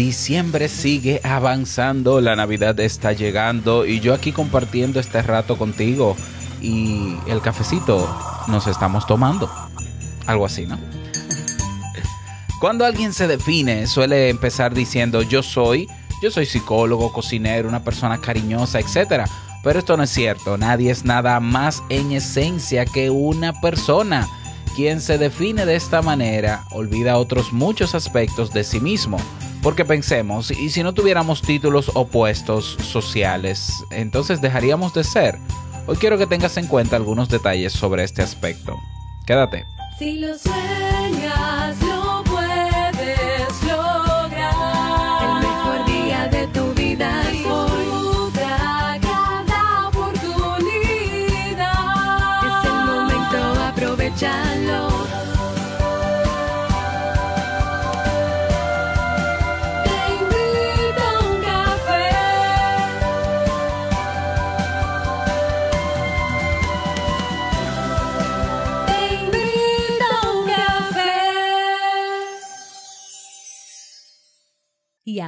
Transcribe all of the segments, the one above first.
Diciembre sigue avanzando, la Navidad está llegando y yo aquí compartiendo este rato contigo y el cafecito nos estamos tomando. Algo así, ¿no? Cuando alguien se define, suele empezar diciendo yo soy, yo soy psicólogo, cocinero, una persona cariñosa, etc. Pero esto no es cierto, nadie es nada más en esencia que una persona. Quien se define de esta manera olvida otros muchos aspectos de sí mismo. Porque pensemos, y si no tuviéramos títulos opuestos sociales, entonces dejaríamos de ser. Hoy quiero que tengas en cuenta algunos detalles sobre este aspecto. Quédate. Si lo sueñas, lo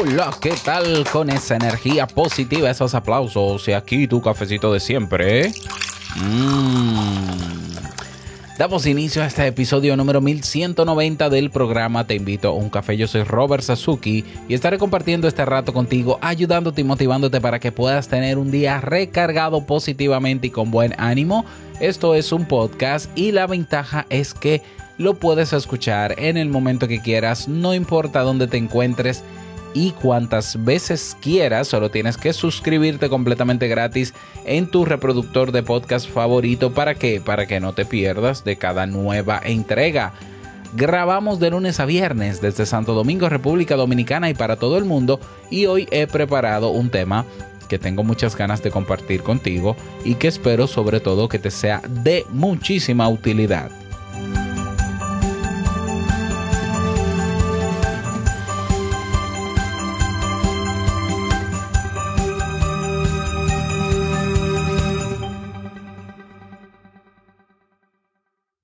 Hola, ¿qué tal con esa energía positiva, esos aplausos y aquí tu cafecito de siempre? Mm. Damos inicio a este episodio número 1190 del programa Te invito a un café. Yo soy Robert Sasuki y estaré compartiendo este rato contigo, ayudándote y motivándote para que puedas tener un día recargado positivamente y con buen ánimo. Esto es un podcast y la ventaja es que lo puedes escuchar en el momento que quieras, no importa dónde te encuentres y cuantas veces quieras, solo tienes que suscribirte completamente gratis en tu reproductor de podcast favorito. ¿Para qué? Para que no te pierdas de cada nueva entrega. Grabamos de lunes a viernes desde Santo Domingo, República Dominicana y para todo el mundo y hoy he preparado un tema que tengo muchas ganas de compartir contigo y que espero sobre todo que te sea de muchísima utilidad.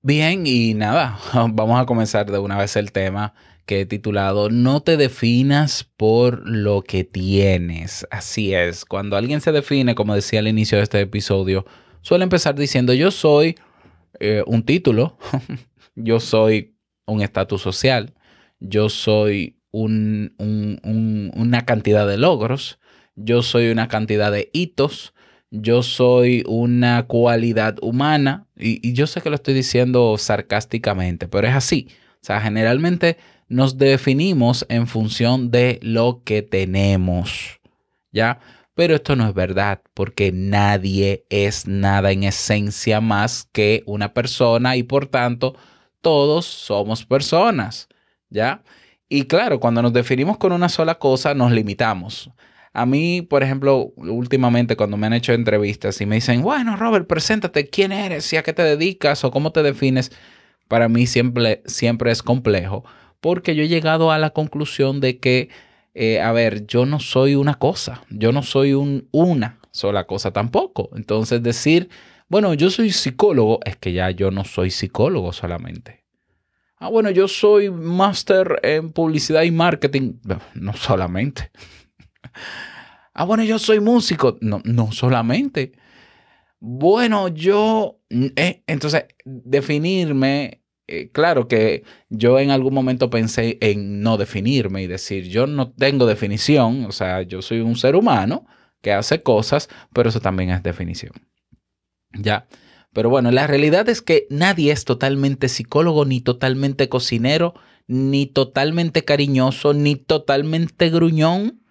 Bien, y nada, vamos a comenzar de una vez el tema que he titulado No te definas por lo que tienes. Así es, cuando alguien se define, como decía al inicio de este episodio, suele empezar diciendo yo soy eh, un título, yo soy un estatus social, yo soy un- un- un- una cantidad de logros, yo soy una cantidad de hitos, yo soy una cualidad humana y, yo sé que lo estoy diciendo sarcásticamente, pero es así. O sea, generalmente nos definimos en función de lo que tenemos, ¿ya? Pero esto no es verdad, porque nadie es nada en esencia más que una persona y por tanto todos somos personas, ¿ya? Y claro, cuando nos definimos con una sola cosa, nos limitamos. A mí, por ejemplo, últimamente cuando me han hecho entrevistas y me dicen, bueno, Robert, preséntate, ¿quién eres? ¿Y a qué te dedicas? ¿O cómo te defines? Para mí siempre, siempre es complejo, porque yo he llegado a la conclusión de que, eh, a ver, yo no soy una cosa, yo no soy un, una sola cosa tampoco. Entonces decir, bueno, yo soy psicólogo, es que ya yo no soy psicólogo solamente. Ah, bueno, yo soy máster en publicidad y marketing. No, solamente. Ah, bueno, yo soy músico. No, no solamente. Bueno, yo... eh, entonces, definirme... eh, claro que yo en algún momento pensé en no definirme y decir, yo no tengo definición, o sea, yo soy un ser humano que hace cosas, pero eso también es definición. Ya. Pero bueno, la realidad es que nadie es totalmente psicólogo, ni totalmente cocinero, ni totalmente cariñoso, ni totalmente gruñón.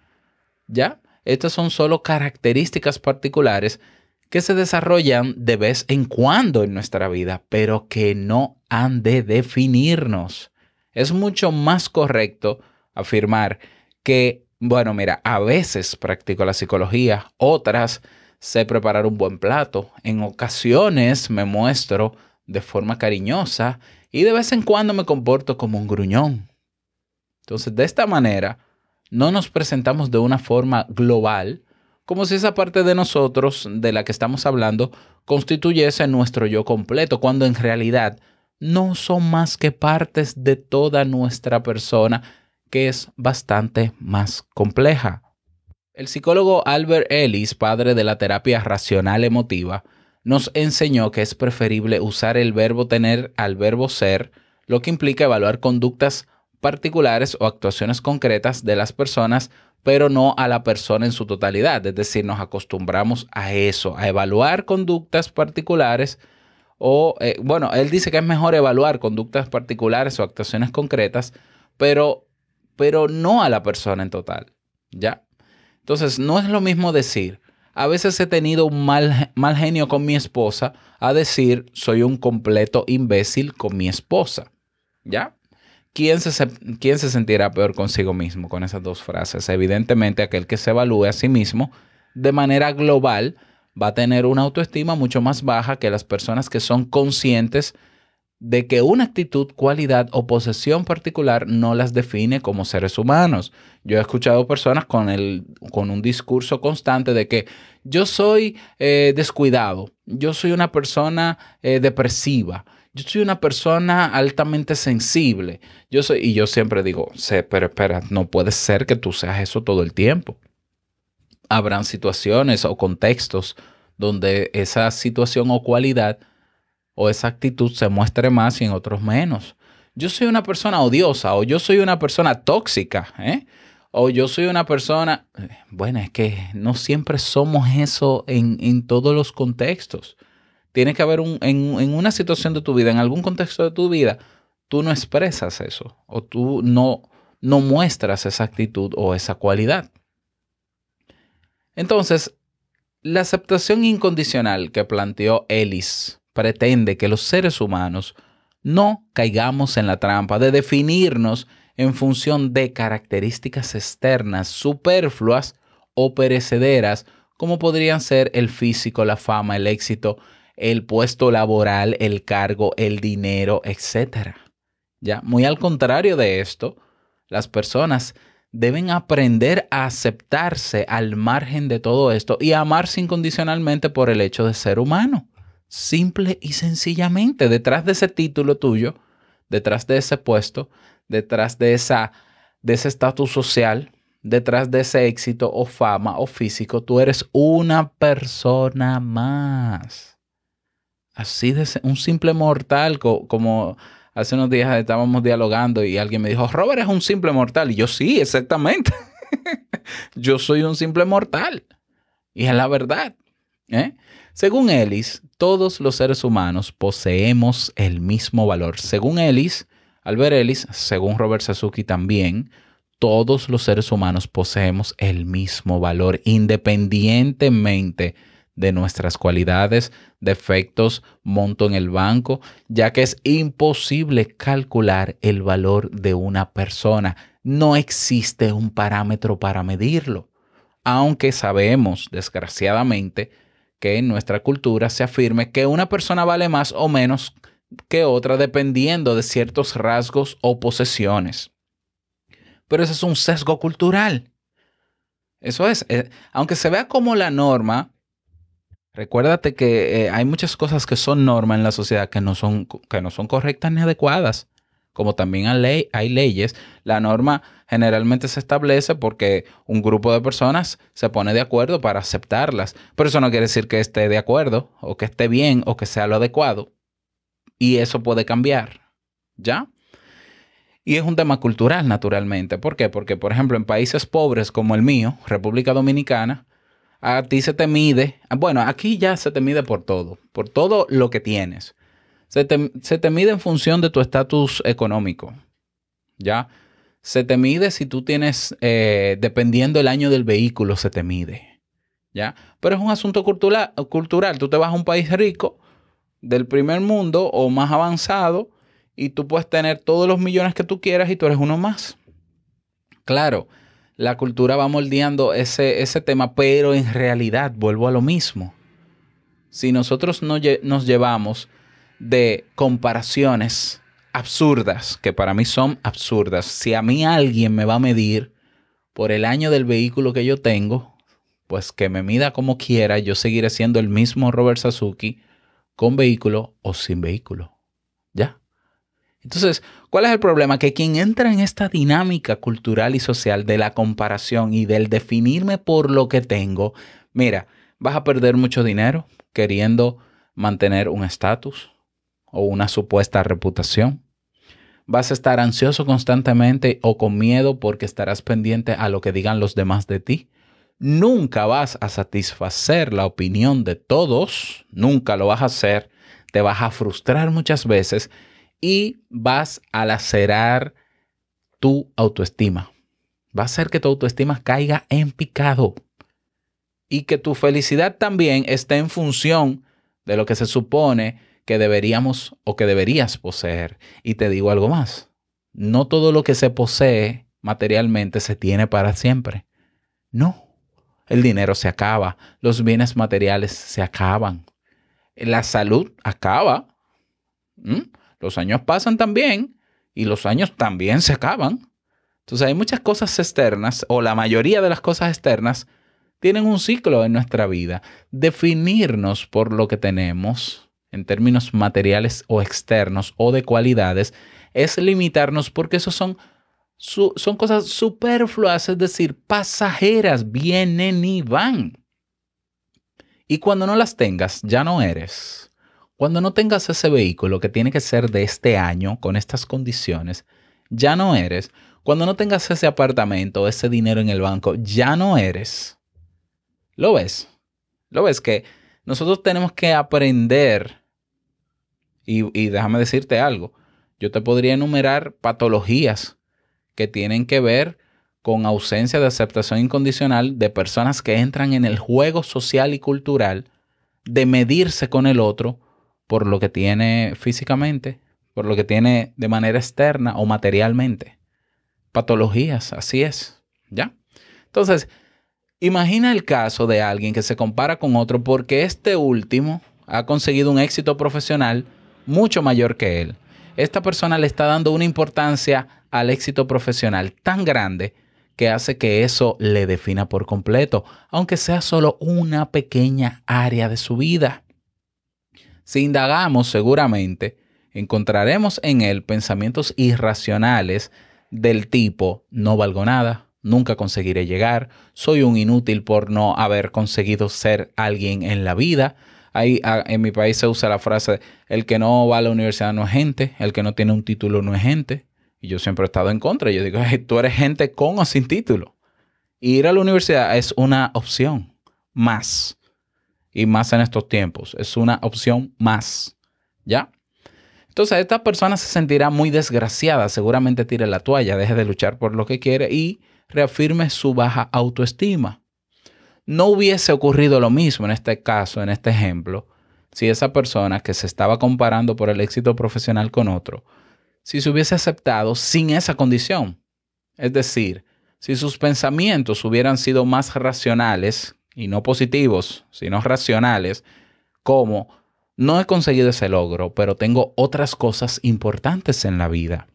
¿Ya? Estas son solo características particulares que se desarrollan de vez en cuando en nuestra vida, pero que no han de definirnos. Es mucho más correcto afirmar que Bueno, mira, a veces practico la psicología, otras sé preparar un buen plato, en ocasiones me muestro de forma cariñosa y de vez en cuando me comporto como un gruñón. Entonces, de esta manera, no nos presentamos de una forma global, como si esa parte de nosotros de la que estamos hablando constituyese nuestro yo completo, cuando en realidad no son más que partes de toda nuestra persona, que es bastante más compleja. El psicólogo Albert Ellis, padre de la terapia racional emotiva, nos enseñó que es preferible usar el verbo tener al verbo ser, lo que implica evaluar conductas particulares o actuaciones concretas de las personas, pero no a la persona en su totalidad. Es decir, nos acostumbramos a eso, a evaluar conductas particulares o, eh, bueno, él dice que es mejor evaluar conductas particulares o actuaciones concretas, pero, pero no a la persona en total. ¿Ya? Entonces, no es lo mismo decir, a veces he tenido un mal, mal genio con mi esposa, a decir, soy un completo imbécil con mi esposa. ¿Ya? ¿Quién se, ¿Quién se sentirá peor consigo mismo con esas dos frases? Evidentemente, aquel que se evalúe a sí mismo de manera global va a tener una autoestima mucho más baja que las personas que son conscientes de que una actitud, cualidad o posesión particular no las define como seres humanos. Yo he escuchado personas con, el, con un discurso constante de que yo soy eh, descuidado, yo soy una persona eh, depresiva, yo soy una persona altamente sensible. Yo soy, y yo siempre digo, sé, pero espera, no puede ser que tú seas eso todo el tiempo. Habrán situaciones o contextos donde esa situación o cualidad o esa actitud se muestre más y en otros menos. Yo soy una persona odiosa o yo soy una persona tóxica, ¿eh? o yo soy una persona... Bueno, es que no siempre somos eso en, en todos los contextos. Tiene que haber un, en, en una situación de tu vida, en algún contexto de tu vida, tú no expresas eso o tú no, no muestras esa actitud o esa cualidad. Entonces, la aceptación incondicional que planteó Ellis pretende que los seres humanos no caigamos en la trampa de definirnos en función de características externas superfluas o perecederas, como podrían ser el físico, la fama, el éxito, el puesto laboral, el cargo, el dinero, etc. Ya, muy al contrario de esto, las personas deben aprender a aceptarse al margen de todo esto y amarse incondicionalmente por el hecho de ser humano. Simple y sencillamente, detrás de ese título tuyo, detrás de ese puesto, detrás de esa de ese estatus social, detrás de ese éxito o fama o físico, tú eres una persona más. Así de un simple mortal, como hace unos días estábamos dialogando y alguien me dijo, Robert es un simple mortal. Y yo sí, exactamente. yo soy un simple mortal. Y es la verdad. ¿eh? Según Ellis, todos los seres humanos poseemos el mismo valor. Según Ellis, Albert Ellis, según Robert Sasuki también, todos los seres humanos poseemos el mismo valor independientemente de nuestras cualidades, defectos, monto en el banco, ya que es imposible calcular el valor de una persona. No existe un parámetro para medirlo, aunque sabemos, desgraciadamente, que en nuestra cultura se afirme que una persona vale más o menos que otra dependiendo de ciertos rasgos o posesiones. Pero eso es un sesgo cultural. Eso es, eh, aunque se vea como la norma, recuérdate que eh, hay muchas cosas que son norma en la sociedad que no son, que no son correctas ni adecuadas. Como también hay, ley, hay leyes, la norma generalmente se establece porque un grupo de personas se pone de acuerdo para aceptarlas. Pero eso no quiere decir que esté de acuerdo o que esté bien o que sea lo adecuado. Y eso puede cambiar. ¿Ya? Y es un tema cultural, naturalmente. ¿Por qué? Porque, por ejemplo, en países pobres como el mío, República Dominicana, a ti se te mide, bueno, aquí ya se te mide por todo, por todo lo que tienes. Se te, se te mide en función de tu estatus económico. ¿Ya? Se te mide si tú tienes, eh, dependiendo del año del vehículo, se te mide. ¿Ya? Pero es un asunto cultural. Tú te vas a un país rico, del primer mundo o más avanzado, y tú puedes tener todos los millones que tú quieras y tú eres uno más. Claro, la cultura va moldeando ese, ese tema, pero en realidad vuelvo a lo mismo. Si nosotros no nos llevamos de comparaciones absurdas, que para mí son absurdas, si a mí alguien me va a medir por el año del vehículo que yo tengo, pues que me mida como quiera, yo seguiré siendo el mismo Robert Sasuki con vehículo o sin vehículo. ¿Ya? Entonces, ¿cuál es el problema? Que quien entra en esta dinámica cultural y social de la comparación y del definirme por lo que tengo, mira, vas a perder mucho dinero queriendo mantener un estatus o una supuesta reputación. Vas a estar ansioso constantemente o con miedo porque estarás pendiente a lo que digan los demás de ti. Nunca vas a satisfacer la opinión de todos, nunca lo vas a hacer, te vas a frustrar muchas veces y vas a lacerar tu autoestima. Va a hacer que tu autoestima caiga en picado y que tu felicidad también esté en función de lo que se supone que deberíamos o que deberías poseer. Y te digo algo más, no todo lo que se posee materialmente se tiene para siempre. No, el dinero se acaba, los bienes materiales se acaban, la salud acaba. Los años pasan también y los años también se acaban. Entonces hay muchas cosas externas o la mayoría de las cosas externas tienen un ciclo en nuestra vida. Definirnos por lo que tenemos en términos materiales o externos o de cualidades es limitarnos porque esos son, son cosas superfluas, es decir, pasajeras, vienen y van. Y cuando no las tengas, ya no eres. Cuando no tengas ese vehículo que tiene que ser de este año, con estas condiciones, ya no eres. Cuando no tengas ese apartamento, ese dinero en el banco, ya no eres. ¿Lo ves? ¿Lo ves? Que nosotros tenemos que aprender. Y, y déjame decirte algo. Yo te podría enumerar patologías que tienen que ver con ausencia de aceptación incondicional de personas que entran en el juego social y cultural de medirse con el otro por lo que tiene físicamente, por lo que tiene de manera externa o materialmente. Patologías, así es, ¿ya? Entonces, imagina el caso de alguien que se compara con otro porque este último ha conseguido un éxito profesional mucho mayor que él. Esta persona le está dando una importancia al éxito profesional tan grande que hace que eso le defina por completo, aunque sea solo una pequeña área de su vida. Si indagamos seguramente, encontraremos en él pensamientos irracionales del tipo no valgo nada, nunca conseguiré llegar, soy un inútil por no haber conseguido ser alguien en la vida. Ahí, en mi país se usa la frase, el que no va a la universidad no es gente, el que no tiene un título no es gente. Y yo siempre he estado en contra. Yo digo, "Hey, tú eres gente con o sin título. Ir a la universidad es una opción más. Y más en estos tiempos. Es una opción más. ¿Ya? Entonces, esta persona se sentirá muy desgraciada. Seguramente tire la toalla, deje de luchar por lo que quiere y reafirme su baja autoestima. No hubiese ocurrido lo mismo en este caso, en este ejemplo, si esa persona que se estaba comparando por el éxito profesional con otro, si se hubiese aceptado sin esa condición. Es decir, si sus pensamientos hubieran sido más racionales y no positivos, sino racionales, como no he conseguido ese logro, pero tengo otras cosas importantes en la vida.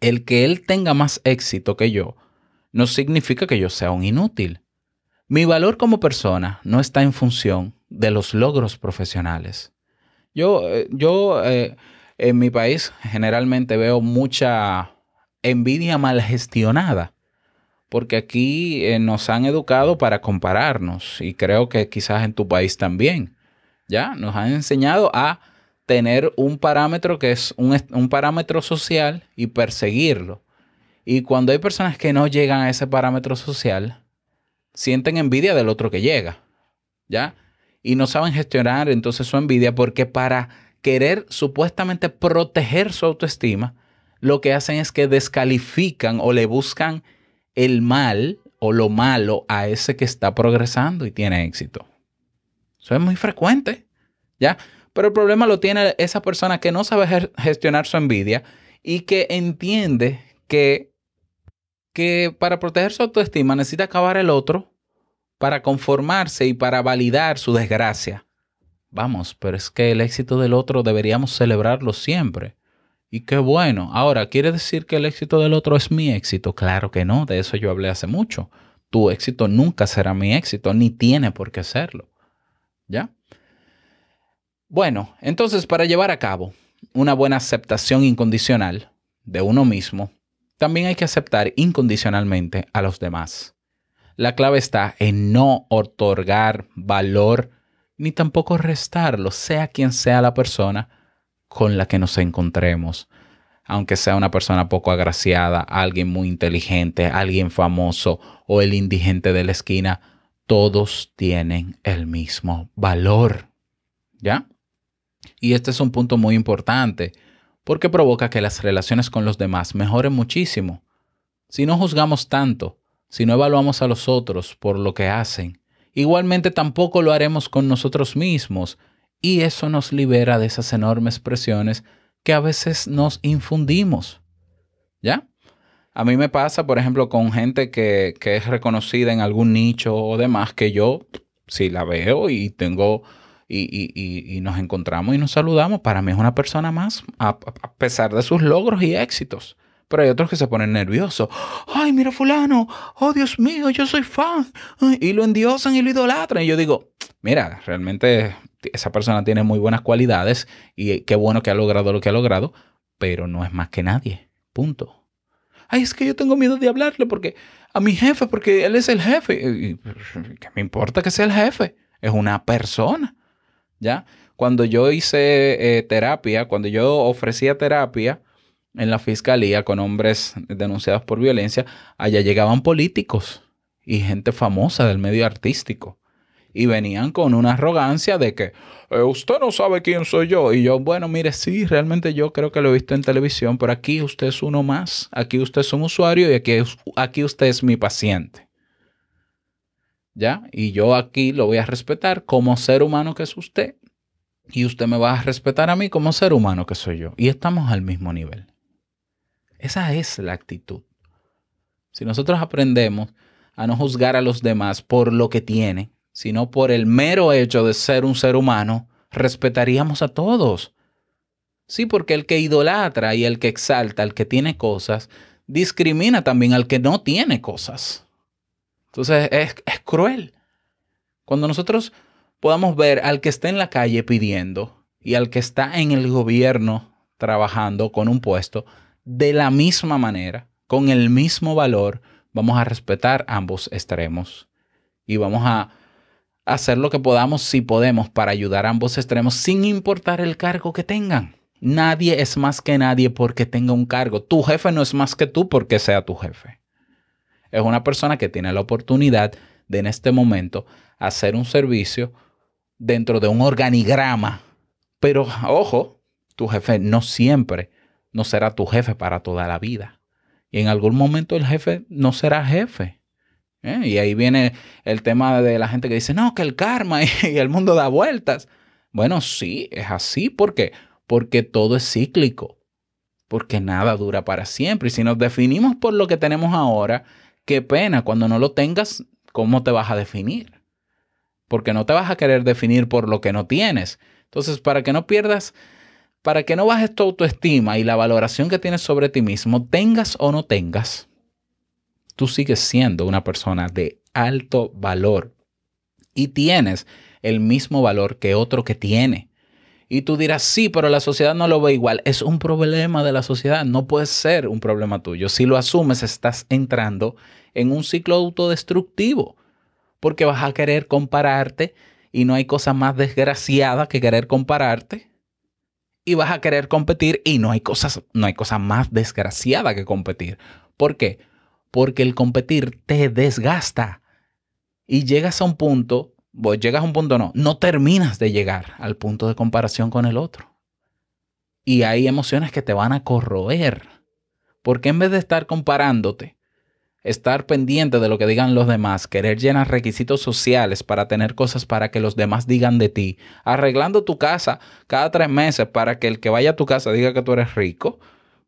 El que él tenga más éxito que yo no significa que yo sea un inútil. Mi valor como persona no está en función de los logros profesionales. Yo, eh, yo eh, en mi país generalmente veo mucha envidia mal gestionada, porque aquí eh, nos han educado para compararnos y creo que quizás en tu país también. Ya nos han enseñado a tener un parámetro que es un, un parámetro social y perseguirlo. Y cuando hay personas que no llegan a ese parámetro social, sienten envidia del otro que llega. ¿Ya? Y no saben gestionar entonces su envidia porque para querer supuestamente proteger su autoestima, lo que hacen es que descalifican o le buscan el mal o lo malo a ese que está progresando y tiene éxito. Eso es muy frecuente, ¿ya? Pero el problema lo tiene esa persona que no sabe gestionar su envidia y que entiende que que para proteger su autoestima necesita acabar el otro para conformarse y para validar su desgracia. Vamos, pero es que el éxito del otro deberíamos celebrarlo siempre. Y qué bueno. Ahora, ¿quiere decir que el éxito del otro es mi éxito? Claro que no, de eso yo hablé hace mucho. Tu éxito nunca será mi éxito, ni tiene por qué serlo. ¿Ya? Bueno, entonces para llevar a cabo una buena aceptación incondicional de uno mismo, también hay que aceptar incondicionalmente a los demás. La clave está en no otorgar valor ni tampoco restarlo, sea quien sea la persona con la que nos encontremos. Aunque sea una persona poco agraciada, alguien muy inteligente, alguien famoso o el indigente de la esquina, todos tienen el mismo valor. ¿Ya? Y este es un punto muy importante porque provoca que las relaciones con los demás mejoren muchísimo. Si no juzgamos tanto, si no evaluamos a los otros por lo que hacen, igualmente tampoco lo haremos con nosotros mismos y eso nos libera de esas enormes presiones que a veces nos infundimos. ¿Ya? A mí me pasa, por ejemplo, con gente que, que es reconocida en algún nicho o demás, que yo, si la veo y tengo y, y- y- nos encontramos y nos saludamos, para mí es una persona más, a, a pesar de sus logros y éxitos. Pero hay otros que se ponen nerviosos. Ay, mira fulano, oh Dios mío, yo soy fan. Y lo endiosan y lo idolatran. Y yo digo, mira, realmente esa persona tiene muy buenas cualidades y qué bueno que ha logrado lo que ha logrado, pero no es más que nadie. Punto. Ay, es que yo tengo miedo de hablarle porque a mi jefe, porque él es el jefe. ¿Qué me importa que sea el jefe? Es una persona. ¿Ya? Cuando yo hice eh, terapia, cuando yo ofrecía terapia en la fiscalía con hombres denunciados por violencia, allá llegaban políticos y gente famosa del medio artístico. Y venían con una arrogancia de que "Eh, usted no sabe quién soy yo. Y yo, bueno, mire, sí, realmente yo creo que lo he visto en televisión, pero aquí usted es uno más. Aquí usted es un usuario y aquí, aquí usted es mi paciente. ¿Ya? Y yo aquí lo voy a respetar como ser humano que es usted. Y usted me va a respetar a mí como ser humano que soy yo. Y estamos al mismo nivel. Esa es la actitud. Si nosotros aprendemos a no juzgar a los demás por lo que tienen, sino por el mero hecho de ser un ser humano, respetaríamos a todos. Sí, porque el que idolatra y el que exalta al que tiene cosas, discrimina también al que no tiene cosas. Entonces es, es cruel. Cuando nosotros podamos ver al que está en la calle pidiendo y al que está en el gobierno trabajando con un puesto, de la misma manera, con el mismo valor, vamos a respetar ambos extremos y vamos a hacer lo que podamos si podemos para ayudar a ambos extremos sin importar el cargo que tengan. Nadie es más que nadie porque tenga un cargo. Tu jefe no es más que tú porque sea tu jefe. Es una persona que tiene la oportunidad de en este momento hacer un servicio dentro de un organigrama. Pero ojo, tu jefe no siempre no será tu jefe para toda la vida. Y en algún momento el jefe no será jefe. ¿eh? Y ahí viene el tema de la gente que dice, no, que el karma y, el mundo da vueltas. Bueno, sí, es así. ¿Por qué? Porque todo es cíclico. Porque nada dura para siempre. Y si nos definimos por lo que tenemos ahora, qué pena, cuando no lo tengas, ¿cómo te vas a definir? Porque no te vas a querer definir por lo que no tienes. Entonces, para que no pierdas, para que no bajes tu autoestima y la valoración que tienes sobre ti mismo, tengas o no tengas, tú sigues siendo una persona de alto valor y tienes el mismo valor que otro que tiene. Y tú dirás, sí, pero la sociedad no lo ve igual. Es un problema de la sociedad, no puede ser un problema tuyo. Si lo asumes, estás entrando en un ciclo autodestructivo, porque vas a querer compararte y no hay cosa más desgraciada que querer compararte. Y vas a querer competir y no hay cosas, no hay cosa más desgraciada que competir. ¿Por qué? Porque el competir te desgasta y llegas a un punto, vos llegas a un punto no, no terminas de llegar al punto de comparación con el otro. Y hay emociones que te van a corroer. Porque en vez de estar comparándote, estar pendiente de lo que digan los demás, querer llenar requisitos sociales para tener cosas para que los demás digan de ti, arreglando tu casa cada tres meses para que el que vaya a tu casa diga que tú eres rico,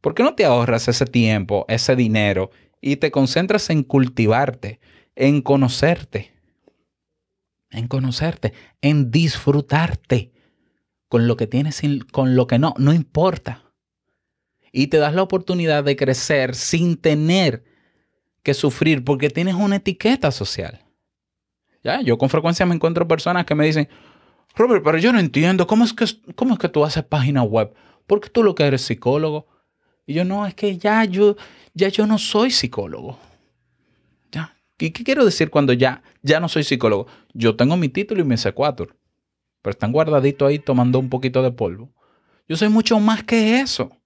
¿por qué no te ahorras ese tiempo, ese dinero y te concentras en cultivarte, en conocerte, en conocerte, en disfrutarte con lo que tienes y con lo que no, no importa. Y te das la oportunidad de crecer sin tener que sufrir porque tienes una etiqueta social. Ya, yo con frecuencia me encuentro personas que me dicen, Robert, pero yo no entiendo, ¿cómo es que, cómo es que tú haces página web? Porque tú lo que eres psicólogo. Y yo no, es que ya yo, ya yo no soy psicólogo. Ya. ¿Y qué quiero decir cuando ya, ya no soy psicólogo? Yo tengo mi título y mi C4, pero están guardaditos ahí tomando un poquito de polvo. Yo soy mucho más que eso.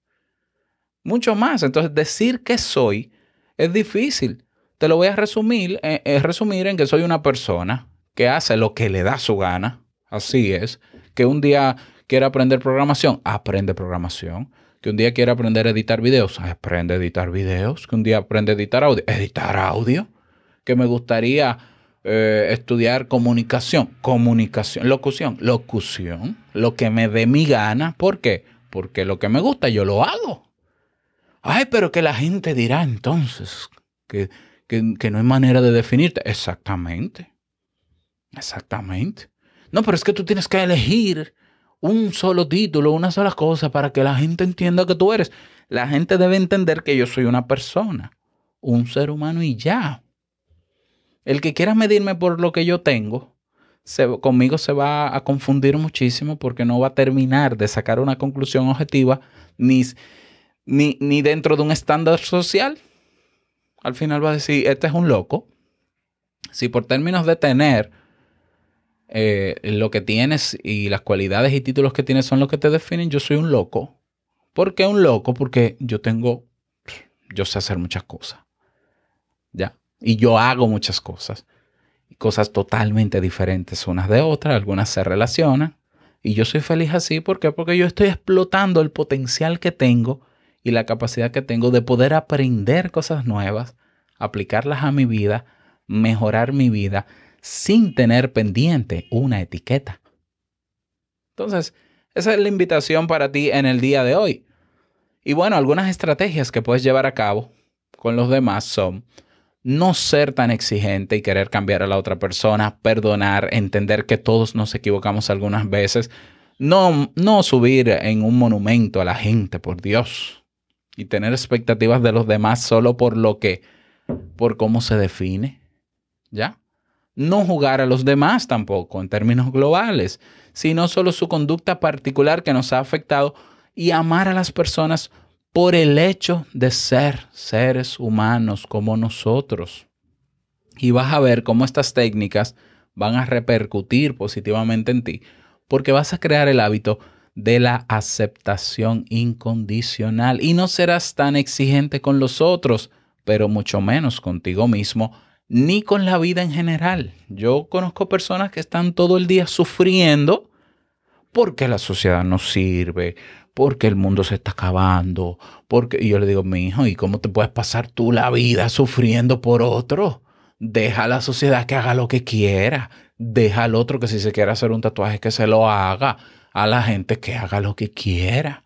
Mucho más. Entonces, decir que soy es difícil. Te lo voy a resumir, eh, eh, resumir en que soy una persona que hace lo que le da su gana. Así es. Que un día quiere aprender programación, aprende programación. Que un día quiere aprender a editar videos, aprende a editar videos. Que un día aprende a editar audio, editar audio. Que me gustaría eh, estudiar comunicación, comunicación, locución, locución. Lo que me dé mi gana. ¿Por qué? Porque lo que me gusta yo lo hago. Ay, pero que la gente dirá entonces que, que, no hay manera de definirte. Exactamente. Exactamente. No, pero es que tú tienes que elegir un solo título, una sola cosa para que la gente entienda que tú eres. La gente debe entender que yo soy una persona, un ser humano y ya. El que quiera medirme por lo que yo tengo, se- conmigo se va a confundir muchísimo porque no va a terminar de sacar una conclusión objetiva ni, ni, ni dentro de un estándar social. Al final va a decir, este es un loco. Si por términos de tener eh, lo que tienes y las cualidades y títulos que tienes son lo que te definen, yo soy un loco. ¿Por qué un loco? Porque yo tengo, yo sé hacer muchas cosas. ¿Ya? Y yo hago muchas cosas. Cosas totalmente diferentes unas de otras, algunas se relacionan. Y yo soy feliz así, ¿por qué? Porque yo estoy explotando el potencial que tengo y la capacidad que tengo de poder aprender cosas nuevas, aplicarlas a mi vida, mejorar mi vida sin tener pendiente una etiqueta. Entonces, esa es la invitación para ti en el día de hoy. Y bueno, algunas estrategias que puedes llevar a cabo con los demás son no ser tan exigente y querer cambiar a la otra persona, perdonar, entender que todos nos equivocamos algunas veces, no, no subir en un monumento a la gente, por Dios, y tener expectativas de los demás solo por lo que, por cómo se define, ¿ya? No jugar a los demás tampoco en términos globales, sino solo su conducta particular que nos ha afectado y amar a las personas por el hecho de ser seres humanos como nosotros. Y vas a ver cómo estas técnicas van a repercutir positivamente en ti, porque vas a crear el hábito de la aceptación incondicional y no serás tan exigente con los otros, pero mucho menos contigo mismo ni con la vida en general. Yo conozco personas que están todo el día sufriendo porque la sociedad no sirve, porque el mundo se está acabando, porque yo le digo, mi hijo, ¿y cómo te puedes pasar tú la vida sufriendo por otro? Deja a la sociedad que haga lo que quiera. Deja al otro que si se quiere hacer un tatuaje que se lo haga. A la gente que haga lo que quiera.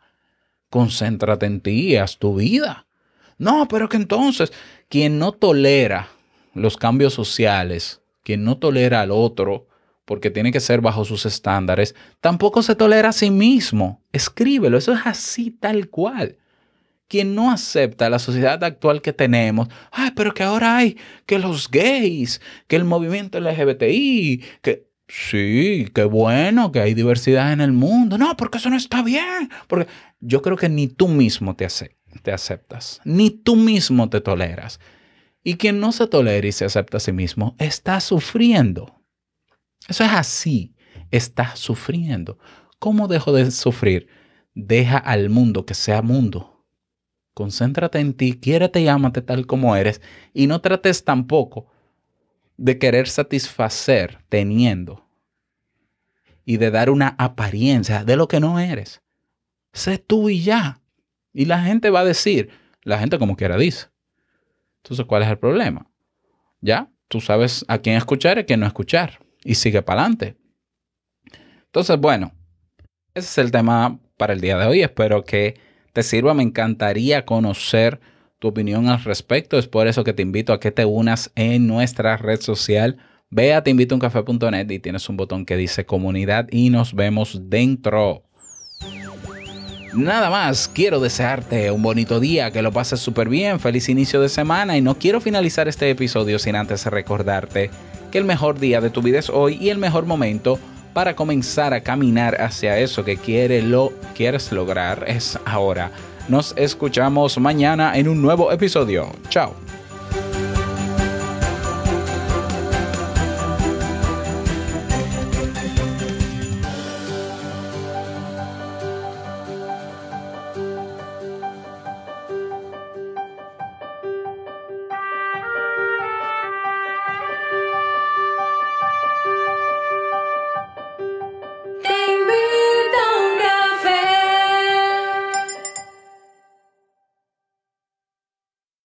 Concéntrate en ti haz tu vida. No, pero que entonces, quien no tolera los cambios sociales, quien no tolera al otro, porque tiene que ser bajo sus estándares, tampoco se tolera a sí mismo. Escríbelo, eso es así tal cual. Quien no acepta la sociedad actual que tenemos, ay, pero que ahora hay que los gays, que el movimiento LGBTI, que sí, qué bueno que hay diversidad en el mundo. No, porque eso no está bien. Porque yo creo que ni tú mismo te, ace- te aceptas, ni tú mismo te toleras. Y quien no se tolera y se acepta a sí mismo está sufriendo. Eso es así. Está sufriendo. ¿Cómo dejo de sufrir? Deja al mundo que sea mundo. Concéntrate en ti, quiérete y ámate tal como eres. Y no trates tampoco de querer satisfacer teniendo y de dar una apariencia de lo que no eres. Sé tú y ya. Y la gente va a decir, la gente como quiera dice. Entonces, ¿cuál es el problema? Ya, tú sabes a quién escuchar y a quién no escuchar. Y sigue para adelante. Entonces, bueno, ese es el tema para el día de hoy. Espero que te sirva. Me encantaría conocer tu opinión al respecto. Es por eso que te invito a que te unas en nuestra red social. Ve a teinvitouncafe.net y tienes un botón que dice comunidad y nos vemos dentro. Nada más, quiero desearte un bonito día, que lo pases súper bien, feliz inicio de semana y no quiero finalizar este episodio sin antes recordarte que el mejor día de tu vida es hoy y el mejor momento para comenzar a caminar hacia eso que lo, quieres lograr es ahora. Nos escuchamos mañana en un nuevo episodio. Chao.